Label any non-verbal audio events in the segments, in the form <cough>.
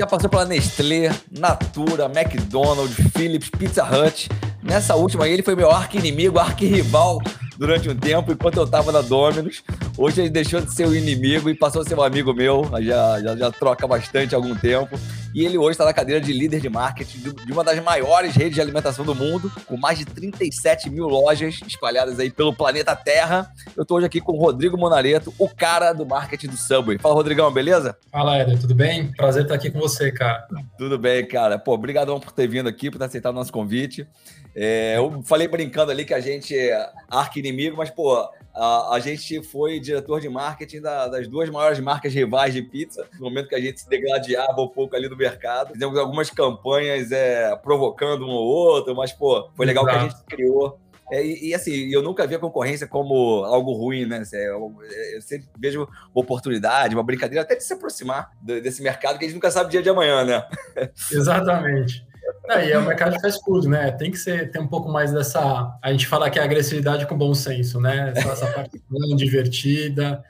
já passou pela Nestlé, Natura, McDonald's, Philips, Pizza Hut. Nessa última aí, ele foi meu arqui-inimigo, arqui-rival durante um tempo, enquanto eu tava na Dominus. Hoje ele deixou de ser o inimigo e passou a ser um amigo meu. Já, já, já troca bastante há algum tempo. E ele hoje está na cadeira de líder de marketing de uma das maiores redes de alimentação do mundo, com mais de 37 mil lojas espalhadas aí pelo planeta Terra. Eu estou hoje aqui com o Rodrigo Monareto, o cara do marketing do Subway. Fala, Rodrigão, beleza? Fala, Éder, tudo bem? Prazer estar aqui com você, cara. Tudo bem, cara. Pô, obrigadão por ter vindo aqui, por ter aceitado o nosso convite. É, eu falei brincando ali que a gente é arqui-inimigo, mas, pô, a, a, gente foi diretor de marketing da, das duas maiores marcas rivais de pizza, no momento que a gente se degladiava um pouco ali no mercado. Fizemos algumas campanhas é, provocando um ou outro, mas, pô, foi legal Exato. que a gente criou. É, e, e, assim, eu nunca vi a concorrência como algo ruim, né? Eu, eu sempre vejo uma oportunidade, uma brincadeira, até de se aproximar desse mercado que a gente nunca sabe o dia de amanhã, né? <laughs> Exatamente. É, e é o mercado de fast food, né? Tem que ser, ter um pouco mais dessa. A gente fala que é agressividade com bom senso, né? Essa parte <laughs> divertida.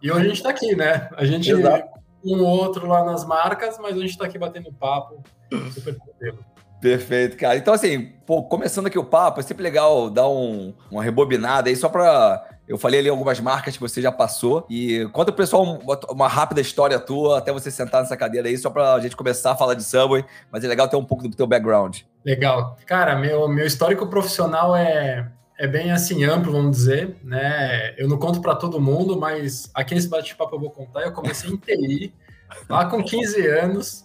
E hoje a gente está aqui, né? A gente Exato. um outro lá nas marcas, mas a gente está aqui batendo papo super tranquilo. Perfeito, cara. Então, assim, pô, começando aqui o papo, é sempre legal dar um, uma rebobinada aí só para eu falei ali algumas marcas que você já passou. E conta pro pessoal uma rápida história tua, até você sentar nessa cadeira aí, só pra gente começar a falar de Subway. Mas é legal ter um pouco do teu background. Legal. Cara, meu, meu histórico profissional é, é bem assim amplo, vamos dizer, né? Eu não conto para todo mundo, mas aqui nesse bate-papo eu vou contar. Eu comecei em TI, lá com 15 anos.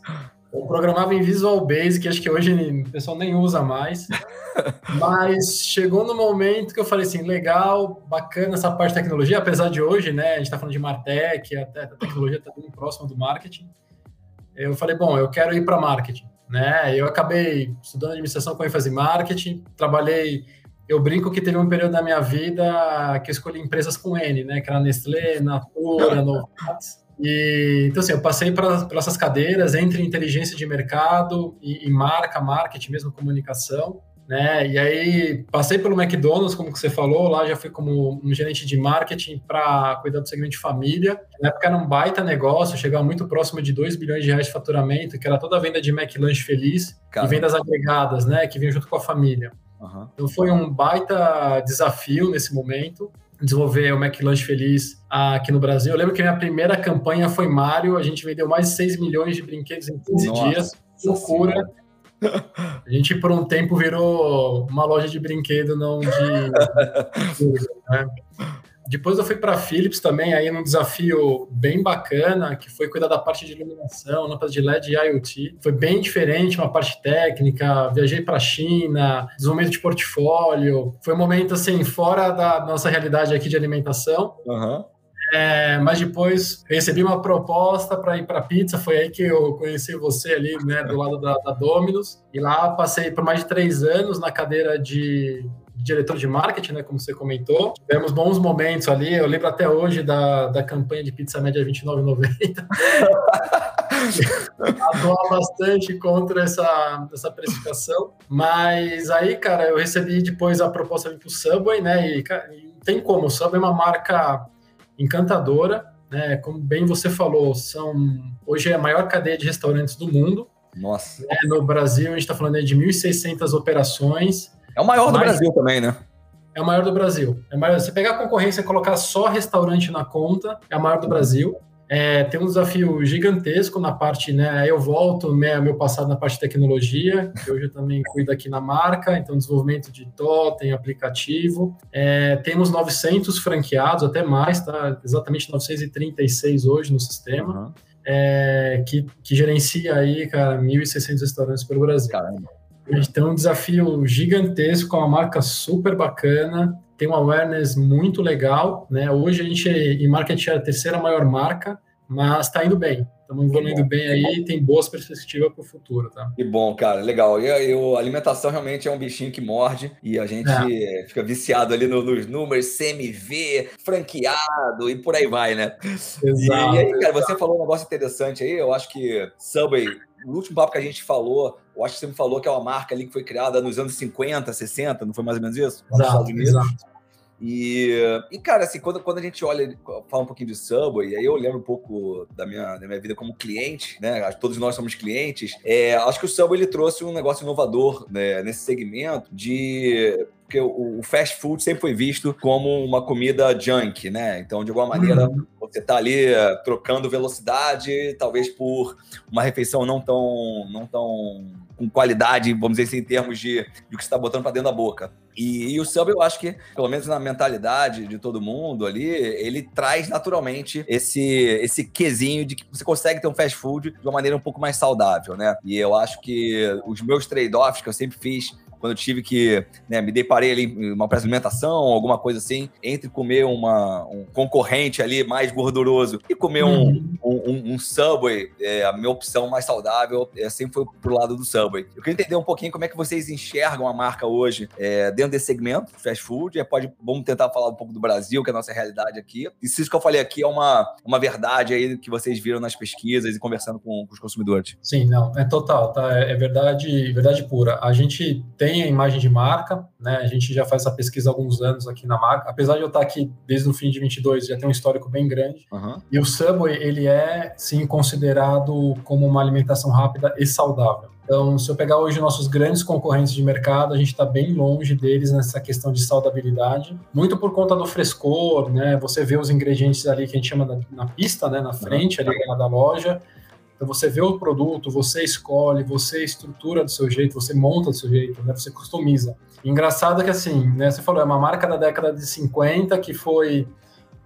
Eu programava em Visual Basic, acho que hoje o pessoal nem usa mais. <laughs> Mas chegou no momento que eu falei assim, legal, bacana essa parte de tecnologia, apesar de hoje, né, a gente está falando de Martech, até a tecnologia está bem próxima do marketing. Eu falei, bom, eu quero ir para marketing, né? Eu acabei estudando administração com ênfase em marketing, trabalhei eu brinco que teve um período da minha vida que eu escolhi empresas com N, né? Que era Nestlé, Natura, <laughs> Novartis. E, então, assim, eu passei para essas cadeiras entre inteligência de mercado e, e, marca, marketing, mesmo comunicação, né? E aí passei pelo McDonald's, como você falou, lá já fui como um gerente de marketing para cuidar do segmento de família. Na época era um baita negócio, chegava muito próximo de 2 bilhões de reais de faturamento, que era toda a venda de McLanche Feliz e vendas agregadas, né? Que vinha junto com a família. Uhum. Então foi um baita desafio nesse momento desenvolver o McLanche Feliz aqui no Brasil. Eu lembro que a minha primeira campanha foi Mario, a gente vendeu mais de 6 milhões de brinquedos em 15 Nossa, dias. Loucura. A gente, por um tempo, virou uma loja de brinquedo, não de. <laughs> né? Depois eu fui para Philips também, aí num desafio bem bacana, que foi cuidar da parte de iluminação, lâmpadas de LED e IoT. Foi bem diferente, uma parte técnica. Viajei para a China, desenvolvimento de portfólio. Foi um momento assim fora da nossa realidade aqui de alimentação. Uhum. É, mas depois recebi uma proposta para ir para pizza. Foi aí que eu conheci você ali, né, do lado da, da Domino's. E lá passei por mais de três anos na cadeira de diretor de marketing, né, como você comentou. Tivemos bons momentos ali. Eu lembro até hoje da, da campanha de pizza média R$29,90. <laughs> Atuar bastante contra essa, essa precificação. Mas aí, cara, eu recebi depois a proposta para o Subway, né? E, e tem como, o Subway é uma marca encantadora, né? Como bem você falou, são hoje é a maior cadeia de restaurantes do mundo. Nossa. Né? No Brasil, a gente está falando de 1.600 operações. É o maior do Brasil também, né? É o maior do Brasil. É maior, você pegar a concorrência e colocar só restaurante na conta, é a maior do Brasil. É, tem um desafio gigantesco na parte, né? Eu volto né, meu passado na parte de tecnologia, que hoje eu também cuido aqui na marca, então desenvolvimento de totem, aplicativo. É, temos 900 franqueados, até mais, tá? Exatamente 936 hoje no sistema, uhum. é, que, que gerencia aí, cara, 1.600 restaurantes pelo Brasil. Caramba. A gente tem um desafio gigantesco, uma marca super bacana, tem uma awareness muito legal, né? Hoje a gente, em market share, é a terceira maior marca, mas está indo bem. Estamos evoluindo bem aí, tem boas perspectivas para o futuro, tá? Que bom, cara, legal. E a alimentação realmente é um bichinho que morde e a gente é. fica viciado ali nos números, CMV, franqueado e por aí vai, né? Exato, e, e aí, cara, exato. você falou um negócio interessante aí, eu acho que Subway no último papo que a gente falou, eu acho que você me falou que é uma marca ali que foi criada nos anos 50, 60, não foi mais ou menos isso? Exato, exato. E, e cara, assim, quando, quando a gente olha, fala um pouquinho de Subway, aí eu lembro um pouco da minha, da minha vida como cliente, né? Todos nós somos clientes. É, acho que o Subway ele trouxe um negócio inovador né, nesse segmento de porque o, fast food sempre foi visto como uma comida junk, né? Então, de alguma maneira, uhum. você está ali eh, trocando velocidade, talvez por uma refeição não tão, não tão com qualidade, vamos dizer assim, em termos de, de o que você está botando para dentro da boca. E, e, o sub, eu acho que, pelo menos na mentalidade de todo mundo ali, ele traz naturalmente esse, esse quesinho de que você consegue ter um fast food de uma maneira um pouco mais saudável, né? E eu acho que os meus trade-offs que eu sempre fiz quando eu tive que, né, me deparei ali uma alimentação, alguma coisa assim, entre comer uma, um concorrente ali mais gorduroso e comer uhum. um, um, um, Subway, é, a minha opção mais saudável é, sempre foi pro lado do Subway. Eu queria entender um pouquinho como é que vocês enxergam a marca hoje é, dentro desse segmento, fast food, pode, vamos tentar falar um pouco do Brasil, que é a nossa realidade aqui. E se isso que eu falei aqui é uma, uma verdade aí que vocês viram nas pesquisas e conversando com, com os consumidores. Sim, não, é total, tá? É, é verdade, verdade pura. A gente tem tem a imagem de marca, né? A gente já faz essa pesquisa há alguns anos aqui na marca. Apesar de eu estar aqui desde o fim de 22, já tem um histórico bem grande. Uhum. E o Subway, ele é, sim, considerado como uma alimentação rápida e saudável. Então, se eu pegar hoje nossos grandes concorrentes de mercado, a gente está bem longe deles nessa questão de saudabilidade, muito por conta do frescor, né? Você vê os ingredientes ali que a gente chama da, na pista, né? Na frente ali da loja. Então você vê o produto, você escolhe, você estrutura do seu jeito, você monta do seu jeito, né? Você customiza. engraçado que assim, né? Você falou, é uma marca da década de 50 que foi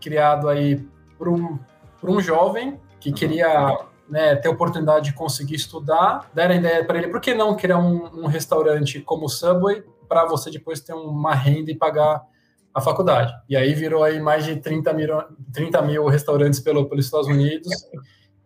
criado aí por um, por um jovem que queria né, ter oportunidade de conseguir estudar, deram a ideia para ele, por que não criar um, um restaurante como o Subway para você depois ter uma renda e pagar a faculdade. E aí virou aí mais de 30 mil, 30 mil restaurantes pelo, pelos Estados Unidos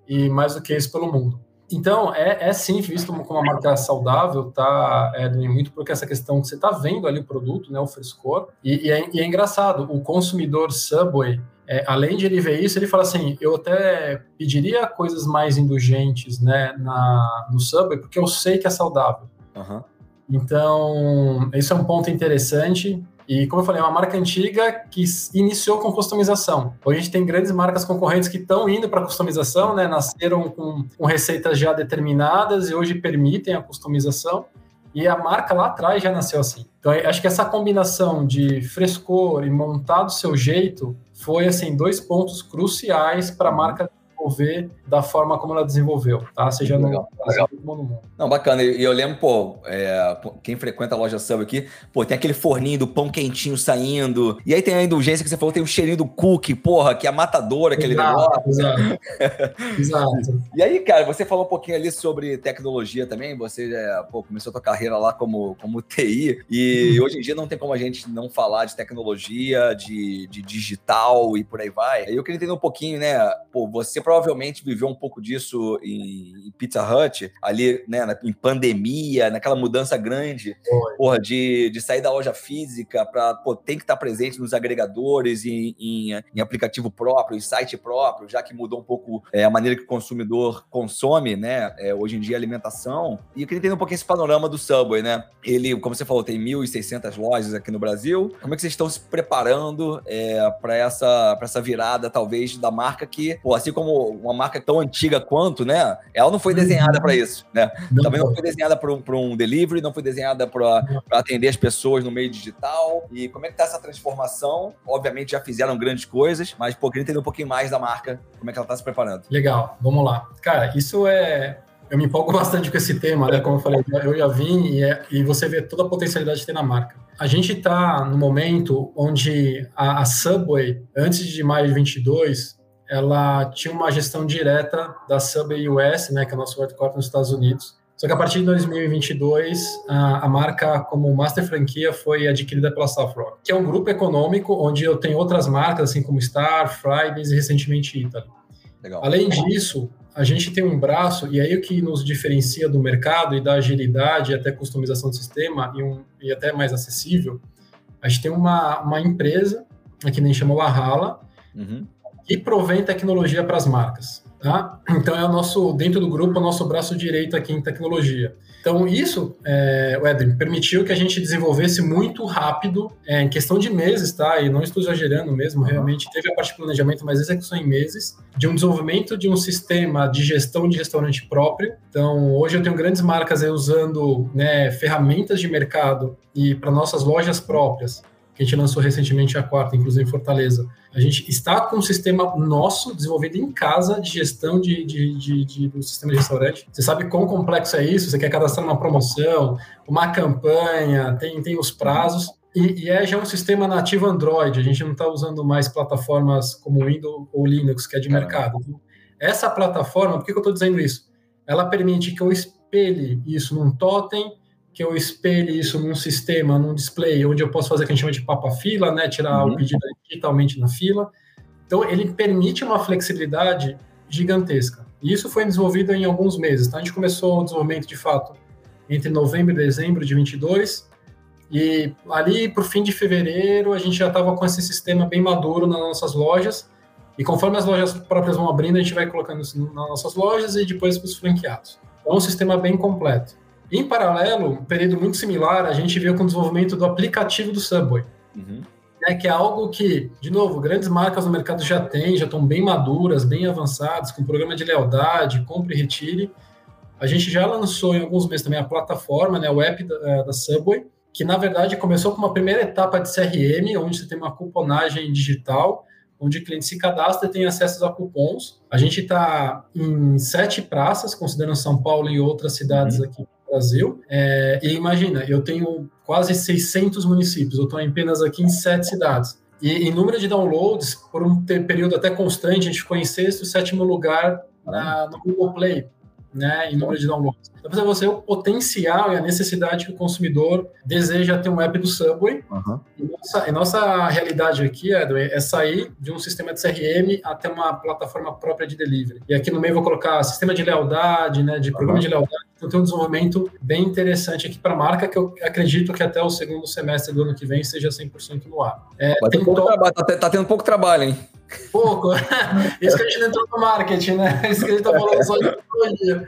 e mais do que isso pelo mundo. Então, é, é sim visto como uma marca saudável, tá, é, muito porque essa questão que você está vendo ali o produto, né, o frescor, e, e, é, e é, engraçado, o consumidor Subway, é, além de ele ver isso, ele fala assim, eu até pediria coisas mais indulgentes, né, na, no Subway, porque eu sei que é saudável. Uhum. Então, esse é um ponto interessante, e como eu falei, é uma marca antiga que iniciou com customização. Hoje a gente tem grandes marcas concorrentes que estão indo para customização, né? Nasceram com, com receitas já determinadas e hoje permitem a customização. E a marca lá atrás já nasceu assim. Então, acho que essa combinação de frescor e montar do seu jeito foi, assim, dois pontos cruciais para a marca desenvolver da forma como ela desenvolveu, tá? Seja legal, no Brasil como no mundo. Não, bacana. E eu lembro, pô, é, quem frequenta a loja Sub aqui, pô, tem aquele forninho do pão quentinho saindo. E aí tem a indulgência que você falou, tem o cheirinho do cookie, porra, que é matador aquele exato, negócio. Exato. exato. <laughs> E aí, cara, você falou um pouquinho ali sobre tecnologia também. Você é, pô, começou a tua carreira lá como, como <laughs> TI. E uhum. hoje em dia não tem como a gente não falar de tecnologia, de, de digital e por aí vai. Aí eu queria entender um pouquinho, né? Pô, você provavelmente viveu um pouco disso em, Pizza Hut, ali, né, na, em pandemia, naquela mudança grande, porra, de, de sair da loja física para tem que estar presente nos agregadores, em, em, em, aplicativo próprio, em site próprio, já que mudou um pouco é, a maneira que o consumidor consome, né, é, hoje em dia alimentação. E eu queria entender um pouquinho esse panorama do Subway, né? Ele, como você falou, tem 1.600 lojas aqui no Brasil. Como é que vocês estão se preparando é, para essa, essa virada, talvez, da marca que, pô, assim como uma marca tão antiga quanto, né? Ela não foi desenhada para isso, né? Não Também não foi desenhada para um, um, delivery, não foi desenhada para atender as pessoas no meio digital. E como é que tá essa transformação? Obviamente já fizeram grandes coisas, mas pô, queria entender um pouquinho mais da marca, como é que ela está se preparando. Legal, vamos lá. Cara, isso é eu me empolgo <laughs> bastante com esse tema, né? Como eu falei, eu já vim e, é, e você vê toda a potencialidade que tem na marca. A gente está no momento onde a, a, Subway, antes de maio de 22, ela tinha uma gestão direta da Subway US, né, que é o nosso headquarter nos Estados Unidos. Só que a partir de 2022, a, a marca como master franquia foi adquirida pela Rock, que é um grupo econômico onde eu tenho outras marcas, assim como Star, Fridays e recentemente Italy. Legal. Além disso, a gente tem um braço, e aí o que nos diferencia do mercado e da agilidade e até customização do sistema e, um, e até mais acessível, a gente tem uma, uma empresa, que nem chamou a Hala, uhum e provém tecnologia para as marcas. Tá? Então é o nosso, dentro do grupo, o nosso braço direito aqui em tecnologia. Então, isso, é, Edwin, permitiu que a gente desenvolvesse muito rápido, é, em questão de meses, tá? E não estou exagerando mesmo, realmente teve a parte de planejamento, mas execução em meses, de um desenvolvimento de um sistema de gestão de restaurante próprio. Então, hoje eu tenho grandes marcas aí usando né, ferramentas de mercado e para nossas lojas próprias que a gente lançou recentemente a quarta, inclusive em Fortaleza. A gente está com um sistema nosso desenvolvido em casa de gestão de, de, de, de, do sistema de restaurante. Você sabe quão complexo é isso? Você quer cadastrar uma promoção, uma campanha, tem, tem os prazos. E, e, é já um sistema nativo Android, a gente não está usando mais plataformas como Windows ou Linux, que é de mercado. essa plataforma, por que, que eu estou dizendo isso? Ela permite que eu espelhe isso num totem, que eu espelhe isso num sistema, num display, onde eu posso fazer o que a gente chama de papa-fila, né? Tirar uhum. o pedido digitalmente na fila. Então, ele permite uma flexibilidade gigantesca. E isso foi desenvolvido em alguns meses. Então, a gente começou o desenvolvimento, de fato, entre novembro e dezembro de 22, e ali, para o fim de fevereiro, a gente já estava com esse sistema bem maduro nas nossas lojas, e conforme as lojas próprias vão abrindo, a gente vai colocando isso nas nossas lojas e depois para os franqueados. É um sistema bem completo. Em paralelo, um período muito similar, a gente viu com o desenvolvimento do aplicativo do Subway. Uhum. Né, que é algo que, de novo, grandes marcas no mercado já têm, já estão bem maduras, bem avançadas, com programa de lealdade, compre e retire. A gente já lançou em alguns meses também a plataforma, né, o app da, eh, da Subway, que na verdade começou com uma primeira etapa de CRM, onde você tem uma cuponagem digital, onde o cliente se cadastra e tem acesso a cupons. A gente está em sete praças, considerando São Paulo e outras cidades uhum. aqui Brasil. É, e imagina, eu tenho quase 600 municípios, eu estou apenas aqui em sete cidades. E em número de downloads, por um período até constante, a gente ficou em sexto sétimo lugar na, no Google Play né, em número de downloads. Então, para você, o potencial e a necessidade que o consumidor deseja ter um app do Subway. Uhum. E, nossa, e nossa realidade aqui, Edwin, é sair de um sistema de CRM até uma plataforma própria de delivery. E aqui no meio eu vou colocar sistema de lealdade, né, de programa uhum. de lealdade. Então, tem um desenvolvimento bem interessante aqui para a marca, que eu acredito que até o segundo semestre do ano que vem seja 100% no ar. É, tem pouco trabalho, tá, tá tendo pouco trabalho, hein? Pouco. <laughs> Isso que a gente entrou no marketing, né? <laughs> Isso que a gente está falando só de tecnologia.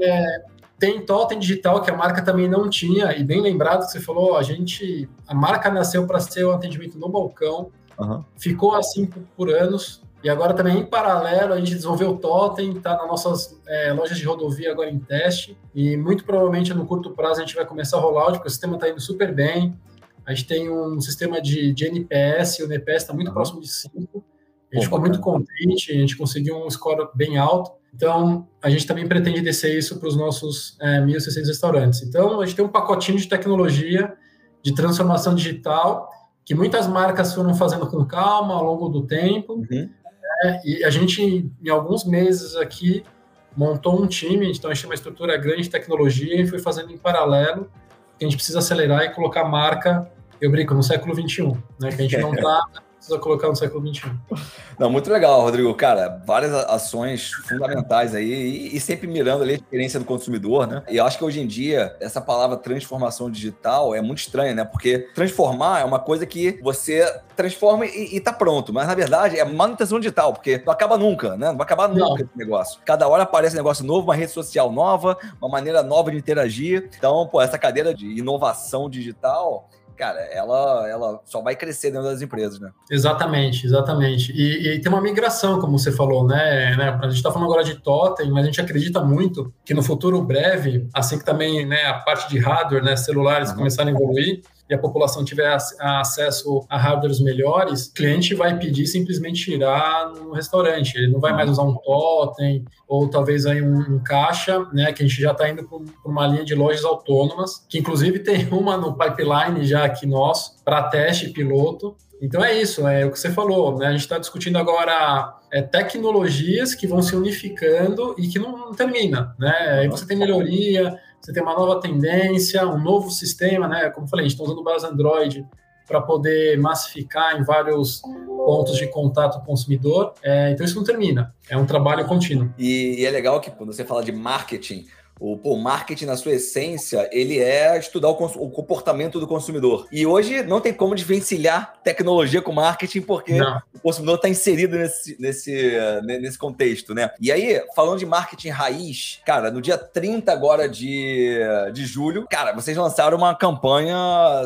É, tem totem digital que a marca também não tinha, e bem lembrado que você falou, a gente, a marca nasceu para ser o um atendimento no balcão, uhum. ficou assim por, por, anos, e agora também em paralelo a gente desenvolveu o totem, está nas nossas é, lojas de rodovia agora em teste, e muito provavelmente no curto prazo a gente vai começar a rolar, porque o sistema está indo super bem, a gente tem um sistema de, de NPS, o NPS está muito uhum. próximo de 5. A gente ficou muito contente, a gente conseguiu um score bem alto. Então, a gente também pretende descer isso para os nossos é, 1.600 restaurantes. Então, a gente tem um pacotinho de tecnologia, de transformação digital, que muitas marcas foram fazendo com calma ao longo do tempo. Uhum. É, e a gente, em alguns meses aqui, montou um time, então a gente tem uma estrutura grande de tecnologia e foi fazendo em paralelo que a gente precisa acelerar e colocar marca, eu brinco, no século XXI, né? Que a gente não está <laughs> precisa colocar no século XXI. Não, muito legal, Rodrigo. Cara, várias ações fundamentais aí e, e, sempre mirando ali a experiência do consumidor, né? E eu acho que hoje em dia, essa palavra transformação digital é muito estranha, né? Porque transformar é uma coisa que você transforma e, e tá pronto. Mas, na verdade, é manutenção digital, porque não acaba nunca, né? Não vai acabar nunca não. esse negócio. Cada hora aparece um negócio novo, uma rede social nova, uma maneira nova de interagir. Então, pô, essa cadeira de inovação digital cara, ela, ela só vai crescer dentro das empresas, né? Exatamente, exatamente. E, e tem uma migração, como você falou, né? né? A gente está falando agora de totem, mas a gente acredita muito que no futuro breve, assim que também né, a parte de hardware, né, celulares uhum. começarem a evoluir, e a população tiver acesso a hardwares melhores, o cliente vai pedir simplesmente tirar no restaurante. Ele não vai mais usar um totem ou talvez aí um, um caixa, né? Que a gente já está indo para uma linha de lojas autônomas, que inclusive <laughs> tem uma no pipeline já aqui nosso para teste piloto. Então é isso, é o que você falou, né? A gente está discutindo agora é, tecnologias que vão se unificando e que não, não termina, né? Aí você tem melhoria, você tem uma nova tendência, um novo sistema, né? Como eu falei, a gente está usando base Android para poder massificar em vários pontos de contato com o consumidor. É, então isso não termina, é um trabalho contínuo. E, e, é legal que quando você fala de marketing, O pô, marketing, na sua essência, ele é estudar o, o, comportamento do consumidor. E hoje não tem como desvencilhar tecnologia com marketing, porque não. o consumidor está inserido nesse, nesse, nesse contexto, né? E aí, falando de marketing raiz, cara, no dia 30 agora de, de julho, cara, vocês lançaram uma campanha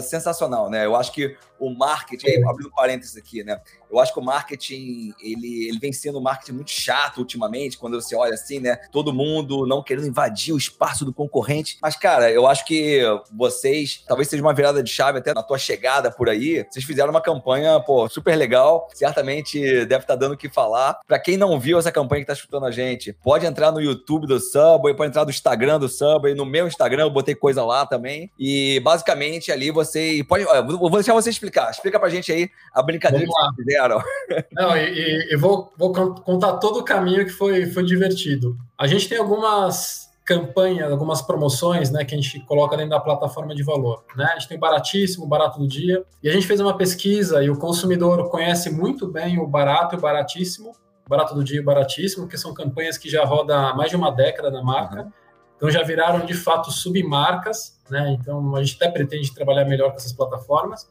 sensacional, né? Eu acho que o marketing, aí, abrindo parênteses aqui, né? Eu acho que o marketing, ele, ele vem sendo um marketing muito chato ultimamente, quando você olha assim, né? Todo mundo não querendo invadir o espaço do concorrente. Mas, cara, eu acho que vocês, talvez seja uma virada de chave até na tua chegada por aí, vocês fizeram uma campanha, pô, super legal. Certamente deve estar tá dando o que falar. Pra quem não viu essa campanha que tá escutando a gente, pode entrar no YouTube do Subway, pode entrar no Instagram do Subway, no meu Instagram eu botei coisa lá também. E basicamente ali você pode, eu vou deixar você explicar. Explica pra gente aí a brincadeira que vocês fizeram. <laughs> Não, e, e vou, vou, contar todo o caminho que foi, foi divertido. A gente tem algumas campanhas, algumas promoções, né, que a gente coloca dentro da plataforma de valor, né? A gente tem baratíssimo, barato do dia, e a gente fez uma pesquisa e o consumidor conhece muito bem o barato e o baratíssimo, barato do dia e baratíssimo, que são campanhas que já rodam há mais de uma década na marca. Uhum. Então já viraram de fato submarcas, né? Então a gente até pretende trabalhar melhor com essas plataformas.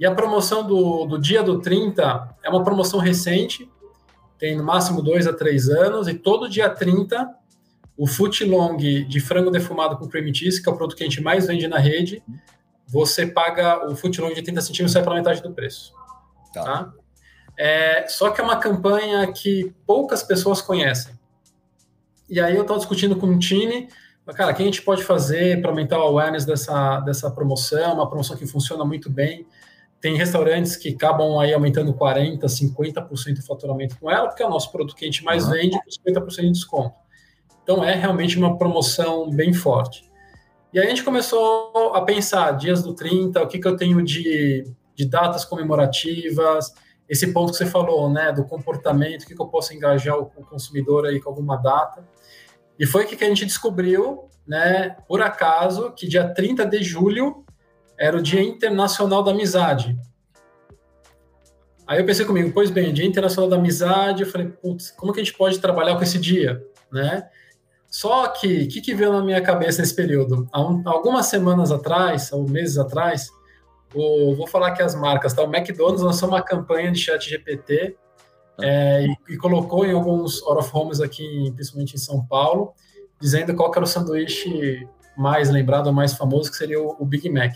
E a promoção do, do dia do 30 é uma promoção recente, tem no máximo dois a três anos, e todo dia 30, o foot long de frango defumado com cream cheese, que é o produto que a gente mais vende na rede, você paga o foot long de 30 centímetros, sai pela metade do preço. Tá. tá? É, só que é uma campanha que poucas pessoas conhecem. E aí eu estava discutindo com o time, cara, o que a gente pode fazer para aumentar o awareness dessa, dessa promoção, uma promoção que funciona muito bem. Tem restaurantes que acabam aí aumentando 40%, 50% o faturamento com ela, porque é o nosso produto que a gente mais uhum. vende com 50% de desconto. Então é realmente uma promoção bem forte. E aí a gente começou a pensar, dias do 30, o que, que eu tenho de, de datas comemorativas, esse ponto que você falou, né, do comportamento, o que, que eu posso engajar o, o consumidor aí com alguma data. E foi que a gente descobriu, né, por acaso, que dia 30 de julho era o Dia Internacional da Amizade. Aí eu pensei comigo, pois bem, Dia Internacional da Amizade, eu falei, putz, como que a gente pode trabalhar com esse dia, né? Só que, o que, que veio na minha cabeça nesse período? Há um, algumas semanas atrás, ou meses atrás, o, vou falar aqui as marcas, tá? O McDonald's lançou uma campanha de chat GPT é, e, e, colocou em alguns out of homes aqui, principalmente em São Paulo, dizendo qual era o sanduíche mais lembrado, mais famoso, que seria o, o Big Mac.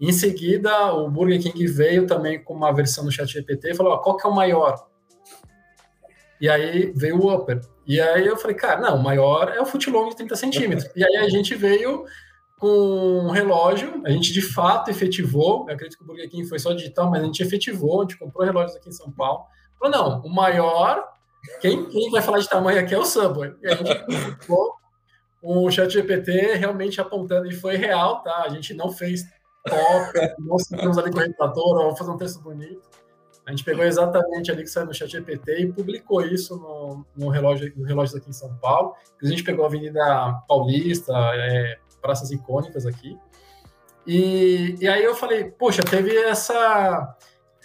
Em seguida, o Burger King veio também com uma versão do chat GPT e falou, ó, qual que é o maior? E aí veio o Upper. E aí eu falei, cara, não, o maior é o footlong de 30 centímetros. e aí a gente veio com um relógio, a gente de fato efetivou, eu acredito que o Burger King foi só digital, mas a gente efetivou, a gente comprou relógios aqui em São Paulo. Falou, não, o maior, quem, quem vai falar de tamanho aqui é o Subway. E a gente o chat GPT realmente apontando, e foi real, tá? A gente não fez top, nós ficamos ali com o redator, vamos fazer um texto bonito. Gente pegou exatamente ali que saiu no chat GPT e publicou isso no, no relógio, no relógio aqui em São Paulo. A gente pegou a Avenida Paulista, é, praças icônicas aqui. E, e aí eu falei, poxa, teve essa.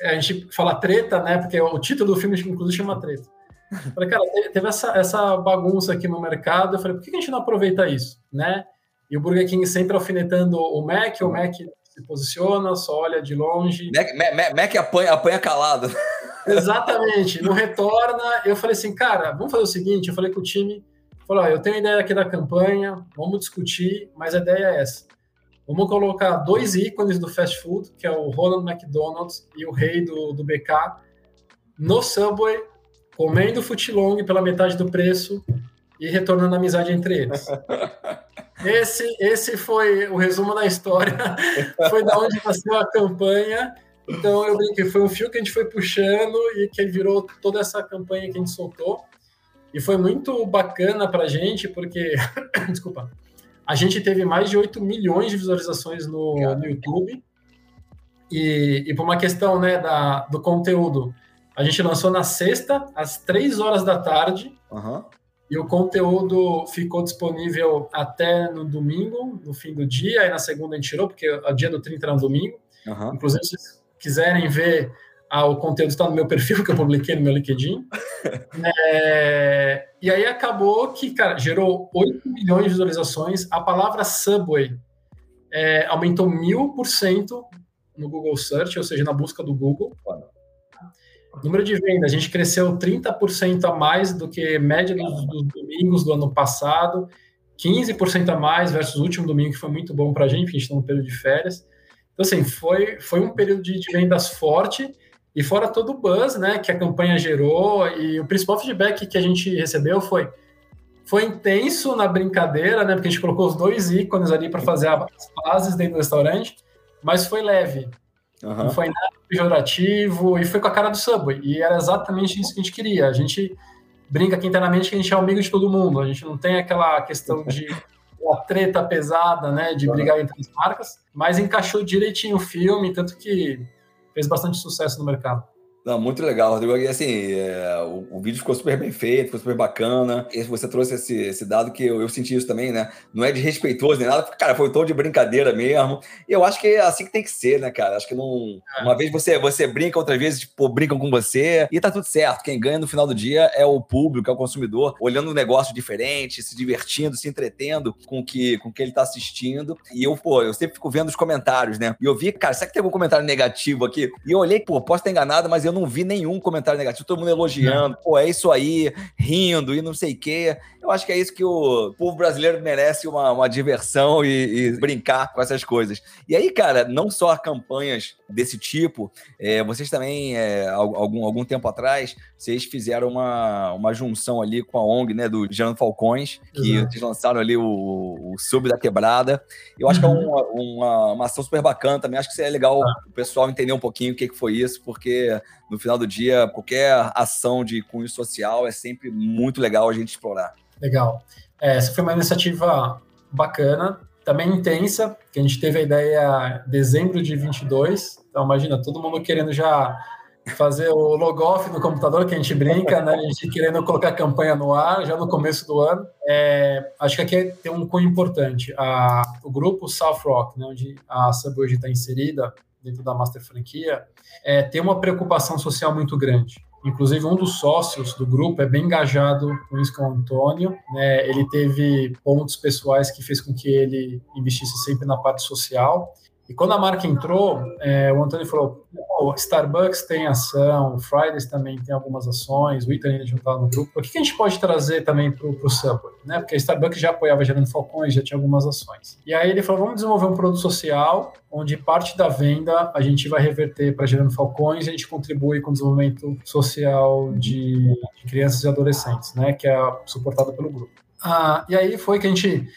A gente fala treta, né? Porque o título do filme, inclusive, chama treta. Eu falei, cara, teve essa, essa bagunça aqui no mercado. Eu falei, por que a gente não aproveita isso, né? E o Burger King sempre alfinetando o Mac, o Mac se posiciona, só olha de longe. Mac, Mac, Mac apanha, apanha calado. <laughs> Exatamente, não retorna. Eu falei assim, cara, vamos fazer o seguinte: eu falei com o time, falou, eu tenho ideia aqui da campanha, vamos discutir, mas a ideia é essa. Vamos colocar dois ícones do fast food, que é o Ronald McDonald's e o rei do, do BK, no Subway, comendo footlong pela metade do preço e retornando a amizade entre eles. <laughs> Esse, esse foi o resumo da história. <laughs> foi da onde nasceu a campanha. Então eu brinquei, foi um fio que a gente foi puxando e que virou toda essa campanha que a gente soltou. E foi muito bacana para a gente, porque, <coughs> desculpa, a gente teve mais de 8 milhões de visualizações no, no YouTube. E, e por uma questão né, da, do conteúdo, a gente lançou na sexta, às 3 horas da tarde. Uhum. E o conteúdo ficou disponível até no domingo, no fim do dia, aí na segunda a gente tirou, porque o dia do 30 era no domingo. Uhum. Inclusive, se vocês quiserem ver Ah, o conteúdo está no meu <laughs> perfil que eu publiquei no meu LinkedIn. <laughs> é, e aí acabou que, cara, gerou 8 milhões de visualizações. A palavra Subway é, aumentou mil por cento no Google Search, ou seja, na busca do Google. Número de vendas, a gente cresceu 30% a mais do que média dos, dos, domingos do ano passado, 15% a mais versus o último domingo, que foi muito bom para a gente, porque a gente está no período de férias. Então, assim, foi, foi um período de, de vendas forte, e fora todo o buzz né, que a campanha gerou, e o principal feedback que a gente recebeu foi foi intenso na brincadeira, né? Porque a gente colocou os dois ícones ali para fazer as fases dentro do restaurante, mas foi leve. Uhum. Não foi nada pejorativo e foi com a cara do Subway. E era exatamente isso que a gente queria. A gente brinca aqui internamente que a gente é amigo de todo mundo. A gente não tem aquela questão de <laughs> uma treta pesada, né? De brigar entre as marcas, mas encaixou direitinho o filme, tanto que fez bastante sucesso no mercado. Não, muito legal, Rodrigo. E assim, é, o, o, vídeo ficou super bem feito, ficou super bacana. E você trouxe esse, esse dado que eu, eu, senti isso também, né? Não é de respeitoso nem nada, porque, cara, foi um tom de brincadeira mesmo. E eu acho que é assim que tem que ser, né, cara? Acho que não. É. Uma vez você, você brinca, outras vezes, tipo, brincam com você. E tá tudo certo. Quem ganha no final do dia é o público, é o consumidor, olhando um negócio diferente, se divertindo, se entretendo com que, com que ele tá assistindo. E eu, pô, eu sempre fico vendo os comentários, né? E eu vi, cara, será que tem algum comentário negativo aqui? E eu olhei, pô, posso estar enganado, mas eu não vi nenhum comentário negativo, todo mundo elogiando, pô, é isso aí, rindo e não sei o quê. Eu acho que é isso que o povo brasileiro merece uma, uma diversão e, e, brincar com essas coisas. E aí, cara, não só campanhas desse tipo, é, vocês também, é, algum, algum tempo atrás, vocês fizeram uma, uma junção ali com a ONG, né, do Gerando Falcões, que uhum. vocês lançaram ali o, o Sub da Quebrada. Eu acho uhum. que é uhum. uma, uma, uma, ação super bacana também. Acho que é legal ah. o pessoal entender um pouquinho o que, que foi isso, porque no final do dia, qualquer ação de cunho social é sempre muito legal a gente explorar. Legal. É, essa foi uma iniciativa bacana, também intensa, que a gente teve a ideia em dezembro de 22. Então, imagina, todo mundo querendo já fazer o logoff no computador, que a gente brinca, né? A gente querendo colocar a campanha no ar já no começo do ano. É, acho que aqui tem um cunho importante. A, o grupo South Rock, né, onde a Sub hoje está inserida, dentro da Master Franquia, é, tem uma preocupação social muito grande. Inclusive, um dos sócios do grupo é bem engajado com isso, com o Antônio. Né? Ele teve pontos pessoais que fez com que ele investisse sempre na parte social. E quando a marca entrou, é, o Antônio falou: Starbucks tem ação, Fridays também tem algumas ações, o Ita ainda não está no grupo. O que, que, a gente pode trazer também para o Subway? Né? Porque a Starbucks já apoiava Gerando Falcões, já tinha algumas ações. E aí ele falou: vamos desenvolver um produto social, onde parte da venda a gente vai reverter para Gerando Falcões e a gente contribui com o desenvolvimento social de, de crianças e adolescentes, né? que é suportado pelo grupo. Ah, e aí foi que a gente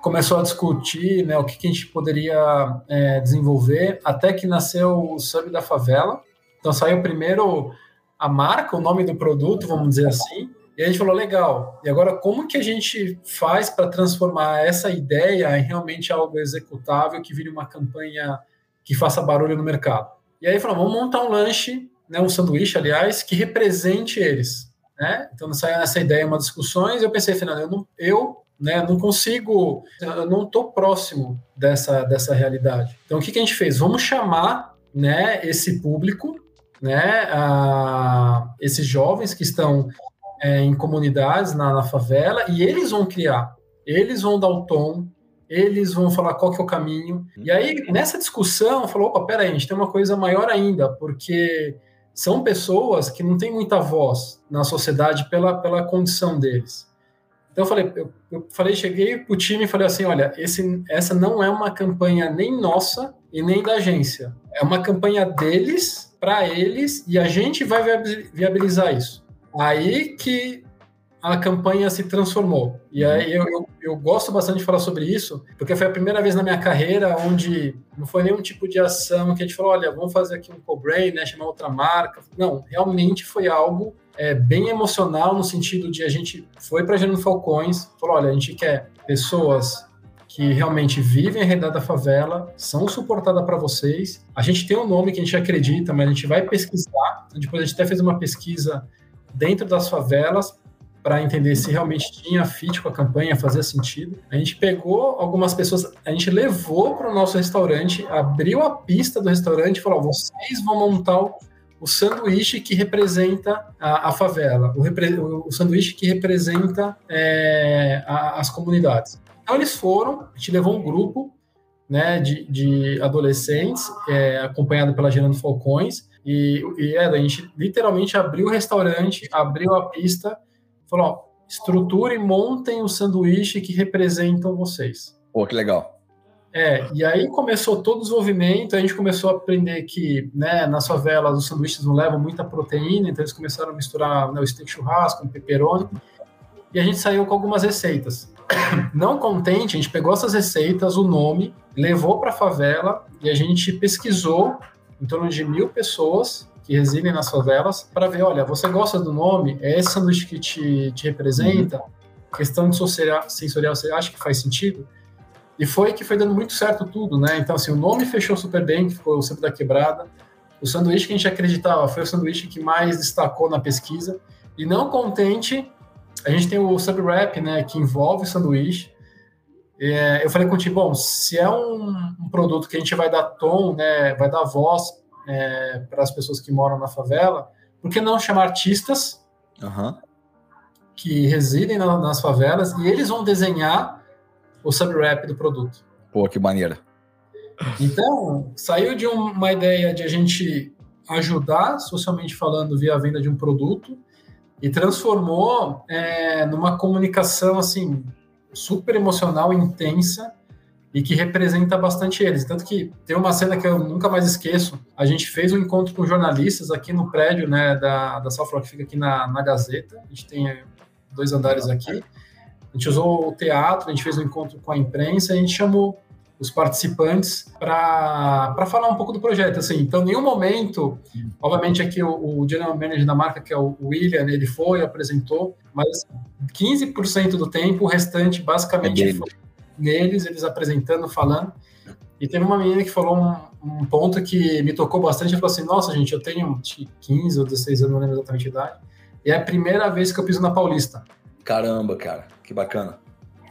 começou a discutir né, o que, que a gente poderia é, desenvolver, até que nasceu o Sub da Favela. Então saiu primeiro a marca, o nome do produto, vamos dizer assim, e a gente falou, legal, e agora como que a gente faz para transformar essa ideia em realmente algo executável que vire uma campanha que faça barulho no mercado? E aí falou, vamos montar um lanche, né, um sanduíche, aliás, que represente eles. Né? Então saiu essa ideia, uma discussões, eu pensei, Fernando, eu, não, eu né? Não consigo, eu não estou próximo dessa, dessa realidade. Então, o que, que a gente fez? Vamos chamar né, esse público, né, a, esses jovens que estão é, em comunidades na, na favela, e eles vão criar, eles vão dar o tom, eles vão falar qual que é o caminho. E aí, nessa discussão, falou, opa, peraí, a gente tem uma coisa maior ainda, porque são pessoas que não têm muita voz na sociedade pela, pela condição deles. Então eu falei, eu, eu falei, cheguei pro time e falei assim, olha, esse, essa não é uma campanha nem nossa e nem da agência. É uma campanha deles para eles e a gente vai viabilizar isso. Aí que a campanha se transformou. E aí eu, eu, eu, gosto bastante de falar sobre isso, porque foi a primeira vez na minha carreira onde não foi nenhum tipo de ação que a gente falou, olha, vamos fazer aqui um co-brain, né, chamar outra marca. Não, realmente foi algo é, bem emocional no sentido de a gente foi para Gerando Falcões, falou, olha, a gente quer pessoas que realmente vivem a realidade da favela, são suportadas para vocês. A gente tem um nome que a gente acredita, mas a gente vai pesquisar. Depois a gente até fez uma pesquisa dentro das favelas para entender se realmente tinha fit com a campanha, fazia sentido. A gente pegou algumas pessoas, a gente levou para o nosso restaurante, abriu a pista do restaurante e falou: vocês vão montar o sanduíche que representa a, a favela, o, repre, o, sanduíche que representa é, a, as comunidades. Então eles foram, a gente levou um grupo né, de, de adolescentes, é, acompanhado pela Gerando Falcões, e, e é, a gente literalmente abriu o restaurante, abriu a pista, falou, ó, e montem o sanduíche que representam vocês. Pô, que legal. É, e aí começou todo o desenvolvimento, a gente começou a aprender que, né, nas favelas os sanduíches não levam muita proteína, então eles começaram a misturar né, o steak churrasco, o pepperoni, e a gente saiu com algumas receitas. <coughs> Não contente, a gente pegou essas receitas, o nome, levou para a favela e a gente pesquisou em torno de mil pessoas que residem nas favelas para ver, olha, você gosta do nome? É esse sanduíche que te, te representa? Uhum. Questão de sensorial, sensorial, você acha que faz sentido? E foi que foi dando muito certo tudo, né? Então, assim, o nome fechou super bem, que ficou o Centro da Quebrada. O sanduíche que a gente acreditava foi o sanduíche que mais destacou na pesquisa. E não contente, a gente tem o sub-wrap, né, que envolve o sanduíche. É, eu falei com o Tim, bom, se é um, um, produto que a gente vai dar tom, né, vai dar voz é, para as pessoas que moram na favela, por que não chamar artistas uhum. que residem na, nas favelas e eles vão desenhar o sub-wrap do produto. Pô, que maneira. Então, saiu de uma ideia de a gente ajudar, socialmente falando, via venda de um produto, e transformou é, numa comunicação, assim, super emocional, intensa, e que representa bastante eles. Tanto que tem uma cena que eu nunca mais esqueço. A gente fez um encontro com jornalistas aqui no prédio né, da, da Safra, que fica aqui na, na Gazeta. A gente tem dois andares aqui. A gente usou o teatro, a gente fez um encontro com a imprensa, a gente chamou os participantes para falar um pouco do projeto. Assim, então, em nenhum momento, obviamente aqui o, o general manager da marca, que é o William, ele foi, apresentou, mas 15% do tempo, o restante basicamente é foi neles, eles apresentando, falando. E teve uma menina que falou um, um ponto que me tocou bastante, ela falou assim, nossa gente, eu tenho 15 ou 16 anos, não lembro exatamente a idade, e é a primeira vez que eu piso na Paulista. Caramba, cara, que bacana.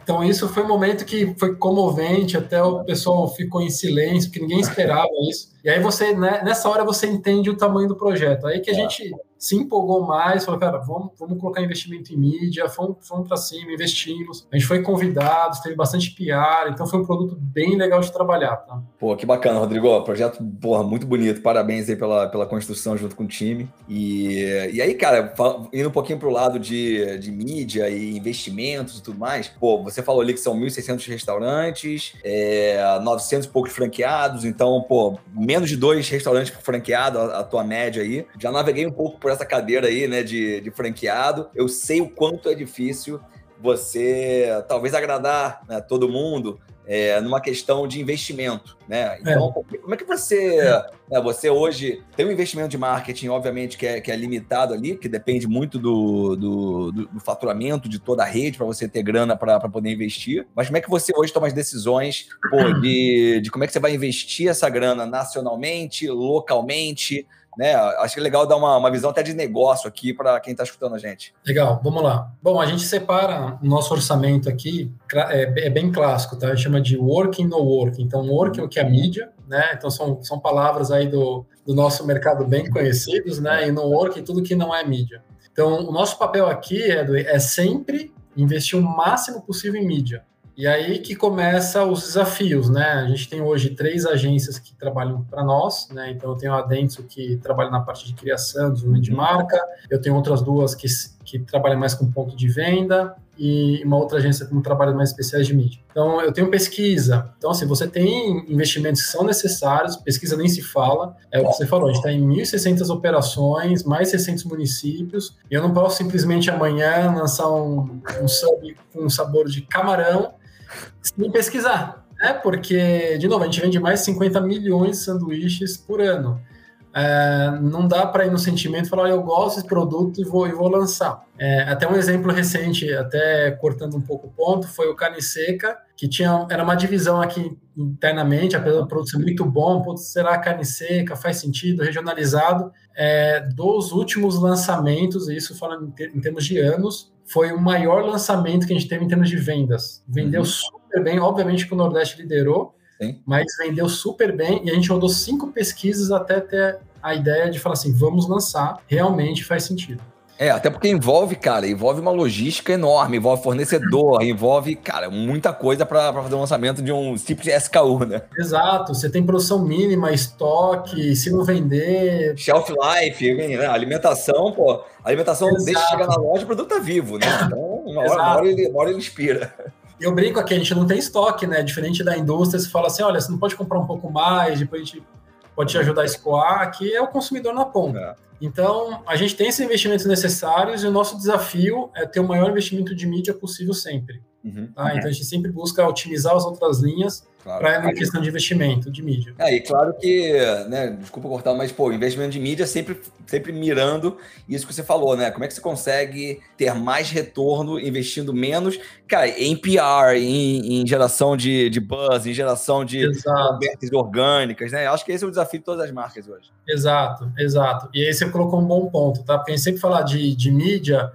Então, isso foi um momento que foi comovente, até o pessoal ficou em silêncio, porque ninguém esperava <laughs> isso. E aí você, né, nessa hora, você entende o tamanho do projeto. Aí que a é. gente se empolgou mais, falou, cara, vamos, vamos colocar investimento em mídia, fomos, fomos para cima, investimos. A gente foi convidado, teve bastante PR, então foi um produto bem legal de trabalhar. Tá? Pô, que bacana, Rodrigo. Projeto, porra, muito bonito. Parabéns aí pela, pela construção junto com o time. E, e aí, cara, indo um pouquinho para o lado de, de mídia e investimentos e tudo mais, pô, você falou ali que são 1.600 restaurantes, é, 900 e poucos franqueados, então, pô, menos de dois restaurantes por franqueado, a, a tua média aí. Já naveguei um pouco por essa cadeira aí, né, de, de franqueado. Eu sei o quanto é difícil você talvez agradar né, todo mundo é, numa questão de investimento, né? Então, é. como é que você, né, você hoje tem um investimento de marketing, obviamente, que é, que é limitado ali, que depende muito do, do, do, do faturamento de toda a rede para você ter grana para poder investir. Mas como é que você hoje toma as decisões pô, de, de como é que você vai investir essa grana nacionalmente, localmente? Né? Acho que é legal dar uma, uma visão até de negócio aqui para quem está escutando a gente. Legal, vamos lá. Bom, a gente separa o nosso orçamento aqui, é, é bem clássico, tá? A gente chama de working no working. Então, working é o que é a mídia, né? Então, são, são palavras aí do, do nosso mercado bem conhecidos, né? E no working, tudo que não é mídia. Então, o nosso papel aqui é, é sempre investir o máximo possível em mídia. E aí que começa os desafios, né? A gente tem hoje três agências que trabalham para nós, né? Então eu tenho a Dentsu que trabalha na parte de criação, desenvolvimento de marca, eu tenho outras duas que, que trabalham mais com ponto de venda e uma outra agência com trabalhos mais especiais de mídia. Então eu tenho pesquisa. Então assim, você tem investimentos que são necessários, pesquisa nem se fala, é o que você falou, a gente está em 1.600 operações, mais 600 municípios, e eu não posso simplesmente amanhã lançar um, um sub com um sabor de camarão sem pesquisar, né? Porque, de novo, a gente vende mais de 50 milhões de sanduíches por ano. É, não dá para ir no sentimento e falar, eu gosto desse produto e vou, e vou lançar. É, até um exemplo recente, até cortando um pouco o ponto, foi o Carne Seca, que tinha, era uma divisão aqui internamente, apesar do produto ser muito bom, putz, será carne seca, faz sentido, regionalizado. É, dos últimos lançamentos, e isso falando em, ter, em termos de anos, foi o maior lançamento que a gente teve em termos de vendas. Vendeu uhum. super bem, obviamente que o Nordeste liderou, Sim. mas vendeu super bem e a gente rodou cinco pesquisas até ter a ideia de falar assim, vamos lançar, realmente faz sentido. É, até porque envolve, cara, envolve uma logística enorme, envolve fornecedor, <laughs> envolve, cara, muita coisa para fazer o lançamento de um de SKU, né? Exato, você tem produção mínima, estoque, se não vender. Shelf life, né? alimentação, pô. alimentação Exato. deixa chegar na loja, o produto tá vivo, né? <laughs> Então, uma hora, uma hora, ele, uma hora ele expira. Eu brinco aqui, a gente não tem estoque, né? Diferente da indústria, você fala assim: olha, você não pode comprar um pouco mais, depois a gente pode te ajudar a escoar. Aqui é o consumidor na ponta. É. Então, a gente tem esses investimentos necessários e o nosso desafio é ter o maior investimento de mídia possível sempre. Uhum. Tá? Então, a gente sempre busca otimizar as outras linhas Claro. Para questão de investimento, de mídia. É, e claro que, né, desculpa cortar, mas, pô, investimento de mídia sempre, sempre mirando isso que você falou, né? Como é que você consegue ter mais retorno investindo menos, cara, em PR, em, em geração de, de buzz, em geração de conversas orgânicas, né? Acho que esse é o desafio de todas as marcas hoje. Exato, exato. E aí você colocou um bom ponto, tá? Porque a gente sempre fala de, de mídia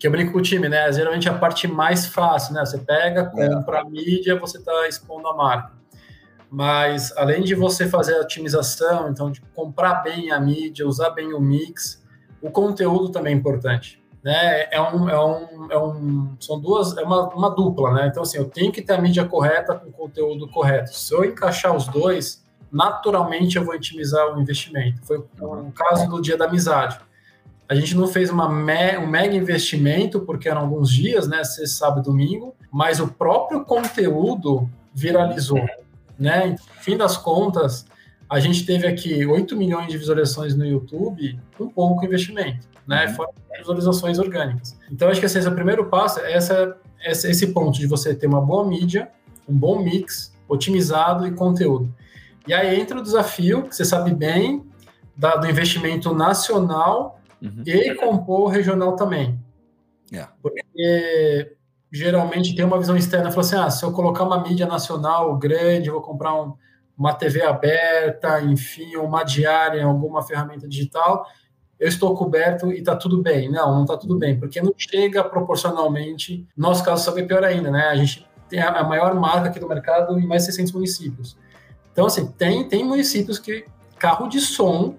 que eu brinco com o time, né? Geralmente é a parte mais fácil, né? Você pega, é. compra é. a mídia, você está expondo a marca. Mas além de você fazer a otimização, então de comprar bem a mídia, usar bem o mix, o conteúdo também é importante. Né? É um, é um, é um, são duas, é uma, uma dupla, né? Então, assim, eu tenho que ter a mídia correta com o conteúdo correto. Se eu encaixar os dois, naturalmente eu vou otimizar o investimento. Foi o caso do Dia da Amizade a gente não fez uma me, um mega investimento, porque eram alguns dias, né? Sexta, sábado domingo, mas o próprio conteúdo viralizou. Né? Fim das contas, a gente teve aqui 8 milhões de visualizações no YouTube com pouco investimento, né? Uhum. Fora visualizações orgânicas. Então, acho que esse é o primeiro passo, é essa, esse ponto de você ter uma boa mídia, um bom mix, otimizado e conteúdo. E aí entra o desafio, que você sabe bem, da, do investimento nacional uhum. e compor regional também. Yeah. Porque geralmente tem uma visão externa, fala assim, ah, se eu colocar uma mídia nacional grande, vou comprar um, uma TV aberta, enfim, uma diária alguma ferramenta digital, eu estou coberto e está tudo bem. Não, não está tudo bem, porque não chega proporcionalmente. No nosso caso, só é pior ainda, né? A gente tem a maior marca aqui do mercado em mais de 600 municípios. Então, assim, tem, tem municípios que carro de som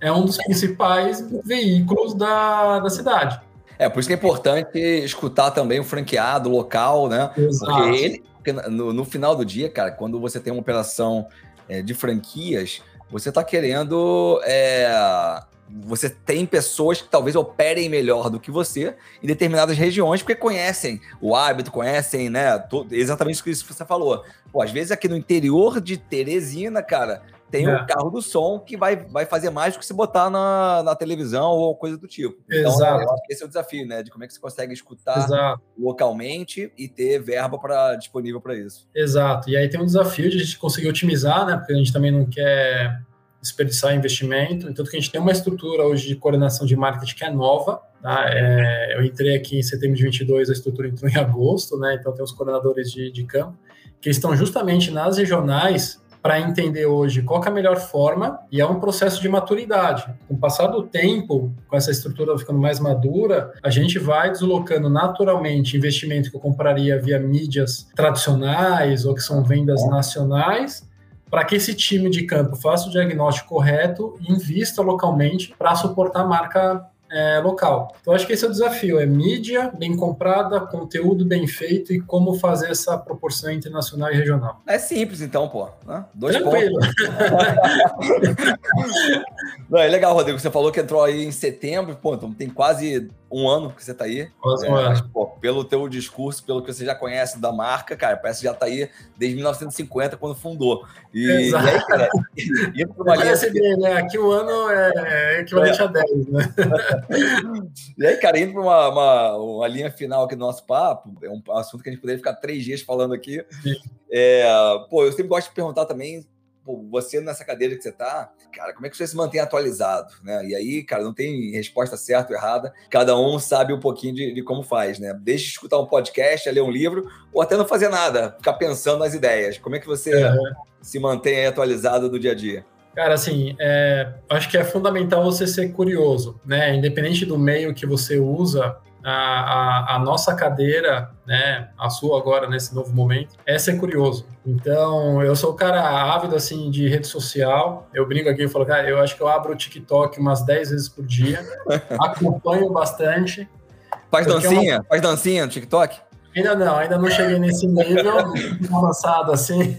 é um dos principais veículos da, da cidade. É, por isso que é importante escutar também o franqueado local, né? Exato. Porque ele, no, no, final do dia, cara, quando você tem uma operação é, de franquias, você está querendo. É, você tem pessoas que talvez operem melhor do que você em determinadas regiões, porque conhecem o hábito, conhecem, né? Exatamente isso que você falou. Pô, às vezes aqui no interior de Teresina, cara, tem é. o carro do som que vai, vai fazer mais do que se botar na, na televisão ou coisa do tipo. Então, Exato. eu acho que esse é o desafio, né? De como é que você consegue escutar Exato. localmente e ter verba pra, disponível para isso. Exato. E aí tem um desafio de a gente conseguir otimizar, né? Porque a gente também não quer desperdiçar investimento. Então, que a gente tem uma estrutura hoje de coordenação de marketing que é nova. Tá? É, eu entrei aqui em setembro de 22, a estrutura entrou em agosto, né? Então, tem os coordenadores de, de campo que estão justamente nas regionais para entender hoje qual é a melhor forma e é um processo de maturidade. Com o passar do tempo, com essa estrutura ficando mais madura, a gente vai deslocando naturalmente investimento que eu compraria via mídias tradicionais ou que são vendas nacionais para que esse time de campo faça o diagnóstico correto e invista localmente para suportar a marca é, local. Então, acho que esse é o desafio: é mídia bem comprada, conteúdo bem feito e como fazer essa proporção internacional e regional. É simples, então, pô. Né? Dois Tranquilo. pontos. <laughs> Não, é legal, Rodrigo. Você falou que entrou aí em setembro, pô, então tem quase um ano que você está aí. Quase é, um ano. Mas, pô, pelo teu discurso, pelo que você já conhece da marca, cara, parece que já está aí desde 1950, quando fundou. E, Exato. e aí, cara, indo para uma linha... Bem, né? Aqui o ano é, é equivalente é. a 10, né? <laughs> e aí, cara, indo para uma, uma, uma, linha final aqui do nosso papo, é um assunto que a gente poderia ficar três dias falando aqui. É, pô, eu sempre gosto de perguntar também pô, você nessa cadeira que você tá, cara, como é que você se mantém atualizado, né? E aí, cara, não tem resposta certa ou errada, cada um sabe um pouquinho de, de como faz, né? Desde escutar um podcast, ler um livro, ou até não fazer nada, ficar pensando nas ideias. Como é que você é. se mantém atualizado do dia a dia? Cara, assim, é, acho que é fundamental você ser curioso, né? Independente do meio que você usa, a, a, a, nossa cadeira, né, a sua agora nesse novo momento, é ser curioso. Então, eu sou o cara ávido assim de rede social. Eu brinco aqui e falo, cara, eu acho que eu abro o TikTok umas 10 vezes por dia, <laughs> acompanho bastante. Faz é dancinha? Uma... Faz dancinha no TikTok? Ainda não, ainda não cheguei nesse nível <laughs> avançado assim.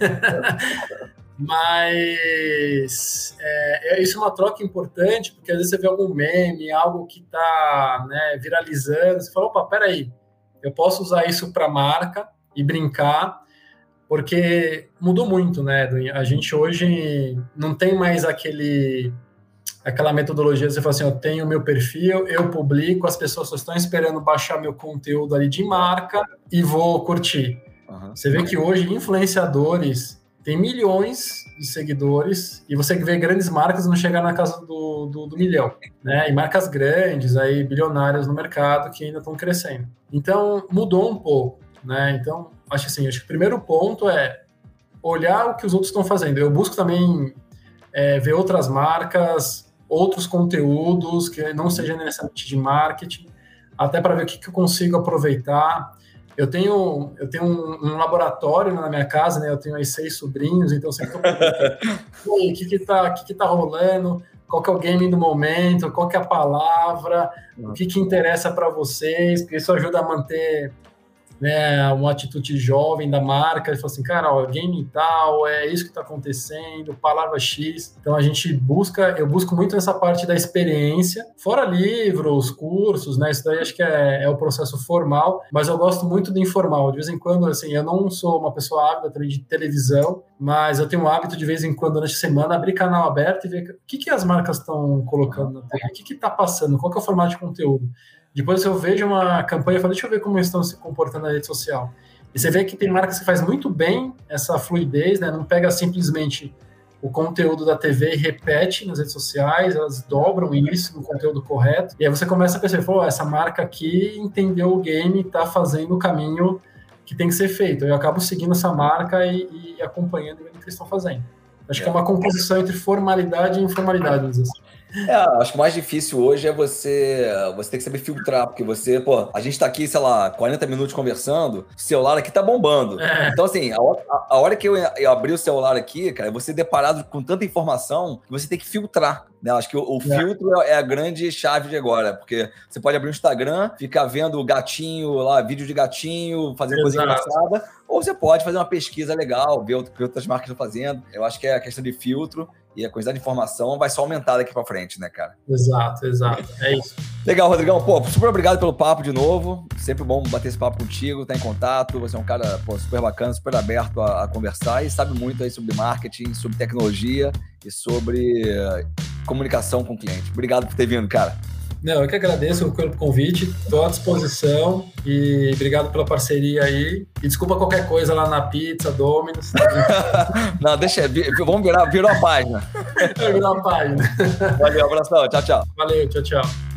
Mas é, é, isso é uma troca importante, porque às vezes você vê algum meme, algo que está né, viralizando, você fala, opa, peraí, eu posso usar isso para marca e brincar, porque mudou muito, né? A gente hoje não tem mais aquele aquela metodologia de você fala assim, eu tenho meu perfil, eu publico, as pessoas só estão esperando baixar meu conteúdo ali de marca e vou curtir. Uhum. Você vê que hoje influenciadores tem milhões de seguidores e você vê grandes marcas não chegar na casa do, do, do, milhão, né? E marcas grandes, aí bilionárias no mercado que ainda estão crescendo. Então mudou um pouco, né? Então acho assim, acho que o primeiro ponto é olhar o que os outros estão fazendo. Eu busco também é, ver outras marcas, outros conteúdos que não sejam necessariamente de marketing, até para ver o que, que eu consigo aproveitar. Eu tenho, eu tenho um, um, laboratório na minha casa, né? Eu tenho aí seis sobrinhos, então sempre tô o <laughs> que que tá, que que tá rolando, qual que é o game do momento, qual que é a palavra, o que que interessa para vocês, porque isso ajuda a manter né, uma atitude jovem da marca, e falou assim, cara, ó, game tal, é isso que está acontecendo, palavra X. Então a gente busca, eu busco muito essa parte da experiência, fora livros, cursos, né? Isso daí acho que é, é o processo formal, mas eu gosto muito do informal. De vez em quando, assim, eu não sou uma pessoa ávida também de televisão, mas eu tenho o hábito de vez em quando, durante a semana, abrir canal aberto e ver o que, que as marcas estão colocando na tela, o que está passando, qual que é o formato de conteúdo. Depois eu vejo uma campanha e falo, deixa eu ver como eles estão se comportando na rede social. E você vê que tem marcas que faz muito bem essa fluidez, né? Não pega simplesmente o conteúdo da TV e repete nas redes sociais, elas dobram isso no conteúdo correto. E aí você começa a perceber, pô, essa marca aqui entendeu o game, está fazendo o caminho que tem que ser feito. Eu acabo seguindo essa marca e, e acompanhando e vendo o que eles estão fazendo. Acho que é uma composição entre formalidade e informalidade, vamos dizer assim. É, acho que o mais difícil hoje é você você ter que saber filtrar, porque você, pô, a gente tá aqui, sei lá, 40 minutos conversando, o celular aqui tá bombando. É. Então, assim, a hora, a, hora que eu, eu, abri o celular aqui, cara, você deparado com tanta informação que você tem que filtrar. Né? Acho que o, o é. filtro é a grande chave de agora, porque você pode abrir o Instagram, ficar vendo gatinho lá, vídeo de gatinho, fazendo coisa engraçada, ou você pode fazer uma pesquisa legal, ver o que outras marcas estão fazendo. Eu acho que é a questão de filtro e a quantidade de informação vai só aumentar daqui para frente, né, cara? Exato, exato. É isso. Legal, Rodrigão. Pô, super obrigado pelo papo de novo. Sempre bom bater esse papo contigo, estar tá em contato. Você é um cara pô, super bacana, super aberto a, a, conversar e sabe muito aí sobre marketing, sobre tecnologia e sobre comunicação com o cliente. Obrigado por ter vindo, cara. Não, eu que agradeço pelo convite, estou à disposição e obrigado pela parceria aí. E desculpa qualquer coisa lá na pizza, Dominus. <laughs> Não, deixa, vamos virar, virou a página. <laughs> Virou a página. Valeu, abração, tchau, tchau. Valeu, tchau, tchau.